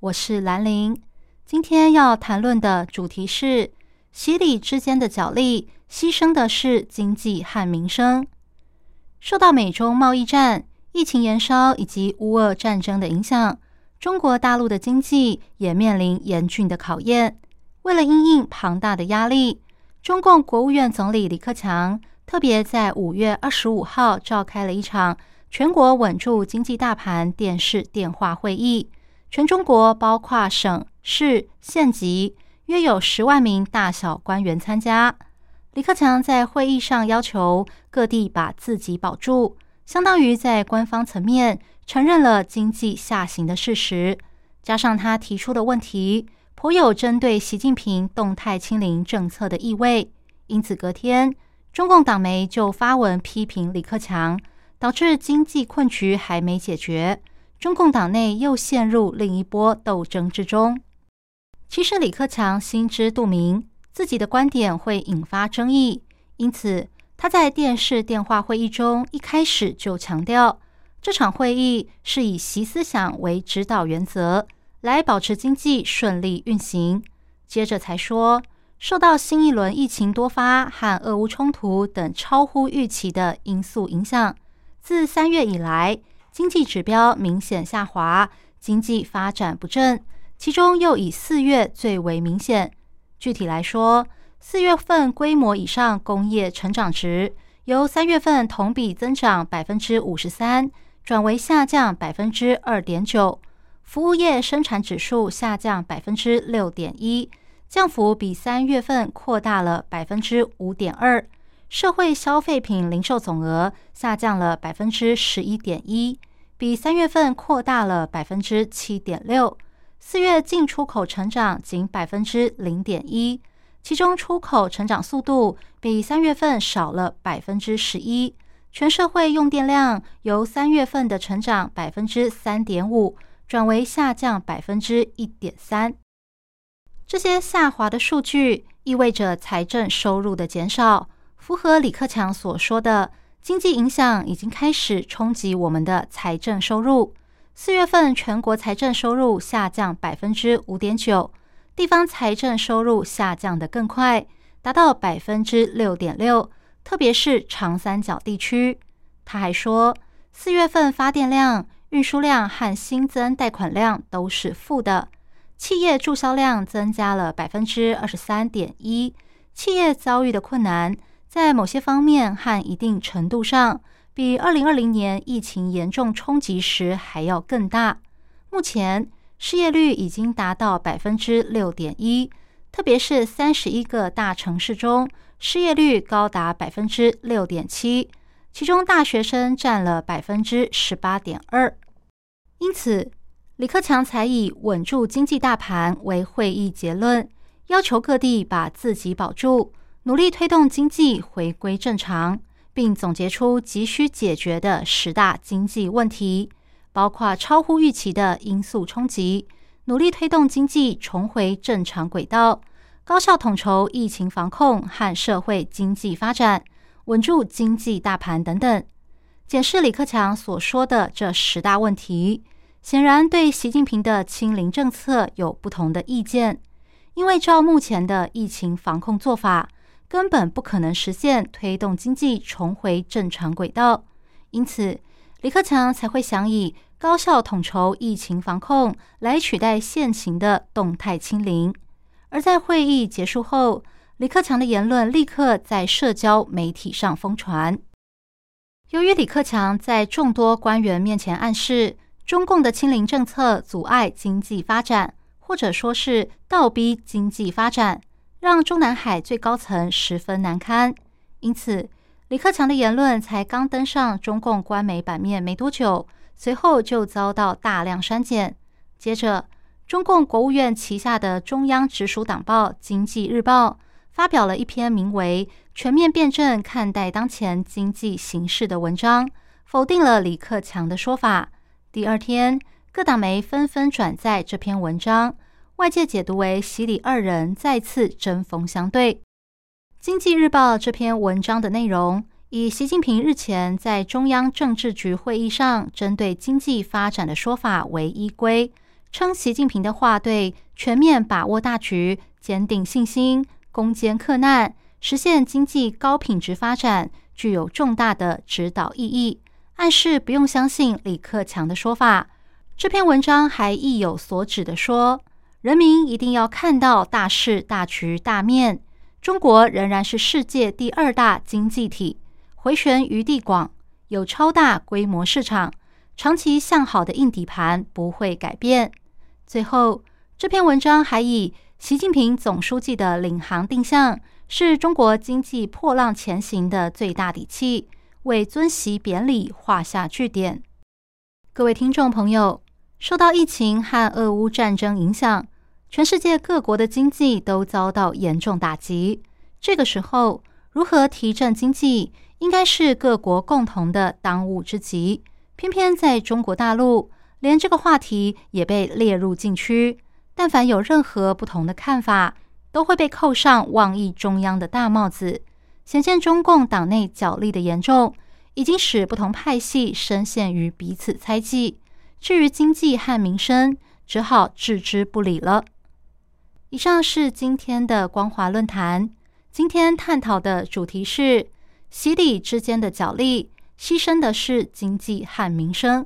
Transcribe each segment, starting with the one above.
我是兰玲。今天要谈论的主题是洗礼之间的角力，牺牲的是经济和民生。受到美中贸易战、疫情延烧以及乌俄战争的影响，中国大陆的经济也面临严峻的考验。为了应应庞大的压力，中共国务院总理李克强。特别在五月二十五号召开了一场全国稳住经济大盘电视电话会议，全中国包括省市县级约有十万名大小官员参加。李克强在会议上要求各地把自己保住，相当于在官方层面承认了经济下行的事实。加上他提出的问题颇有针对习近平动态清零政策的意味，因此隔天。中共党媒就发文批评李克强，导致经济困局还没解决，中共党内又陷入另一波斗争之中。其实李克强心知肚明，自己的观点会引发争议，因此他在电视电话会议中一开始就强调，这场会议是以习思想为指导原则，来保持经济顺利运行。接着才说。受到新一轮疫情多发和俄乌冲突等超乎预期的因素影响，自三月以来，经济指标明显下滑，经济发展不振。其中又以四月最为明显。具体来说，四月份规模以上工业成长值由三月份同比增长百分之五十三，转为下降百分之二点九；服务业生产指数下降百分之六点一。降幅比三月份扩大了百分之五点二，社会消费品零售总额下降了百分之十一点一，比三月份扩大了百分之七点六。四月进出口成长仅百分之零点一，其中出口成长速度比三月份少了百分之十一。全社会用电量由三月份的成长百分之三点五，转为下降百分之一点三。这些下滑的数据意味着财政收入的减少，符合李克强所说的经济影响已经开始冲击我们的财政收入。四月份全国财政收入下降百分之五点九，地方财政收入下降的更快，达到百分之六点六，特别是长三角地区。他还说，四月份发电量、运输量和新增贷款量都是负的。企业注销量增加了百分之二十三点一，企业遭遇的困难在某些方面和一定程度上比二零二零年疫情严重冲击时还要更大。目前失业率已经达到百分之六点一，特别是三十一个大城市中，失业率高达百分之六点七，其中大学生占了百分之十八点二。因此。李克强才以稳住经济大盘为会议结论，要求各地把自己保住，努力推动经济回归正常，并总结出急需解决的十大经济问题，包括超乎预期的因素冲击，努力推动经济重回正常轨道，高效统筹疫情防控和社会经济发展，稳住经济大盘等等。检视李克强所说的这十大问题。显然，对习近平的清零政策有不同的意见，因为照目前的疫情防控做法，根本不可能实现推动经济重回正常轨道。因此，李克强才会想以高效统筹疫情防控来取代现行的动态清零。而在会议结束后，李克强的言论立刻在社交媒体上疯传。由于李克强在众多官员面前暗示。中共的清零政策阻碍经济发展，或者说是倒逼经济发展，让中南海最高层十分难堪。因此，李克强的言论才刚登上中共官媒版面没多久，随后就遭到大量删减。接着，中共国务院旗下的中央直属党报《经济日报》发表了一篇名为《全面辩证看待当前经济形势》的文章，否定了李克强的说法。第二天，各党媒纷纷转载这篇文章，外界解读为习李二人再次针锋相对。《经济日报》这篇文章的内容。以习近平日前在中央政治局会议上针对经济发展的说法为依归，称习近平的话对全面把握大局、坚定信心、攻坚克难、实现经济高品质发展具有重大的指导意义，暗示不用相信李克强的说法。这篇文章还意有所指的说，人民一定要看到大势、大局、大面，中国仍然是世界第二大经济体。回旋余地广，有超大规模市场，长期向好的硬底盘不会改变。最后，这篇文章还以习近平总书记的领航定向是中国经济破浪前行的最大底气，为尊习贬礼画下句点。各位听众朋友，受到疫情和俄乌战争影响，全世界各国的经济都遭到严重打击。这个时候，如何提振经济？应该是各国共同的当务之急，偏偏在中国大陆，连这个话题也被列入禁区。但凡有任何不同的看法，都会被扣上妄议中央的大帽子。显见中共党内角力的严重，已经使不同派系深陷于彼此猜忌。至于经济和民生，只好置之不理了。以上是今天的光华论坛，今天探讨的主题是。洗礼之间的角力，牺牲的是经济和民生。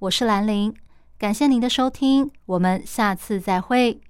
我是兰陵，感谢您的收听，我们下次再会。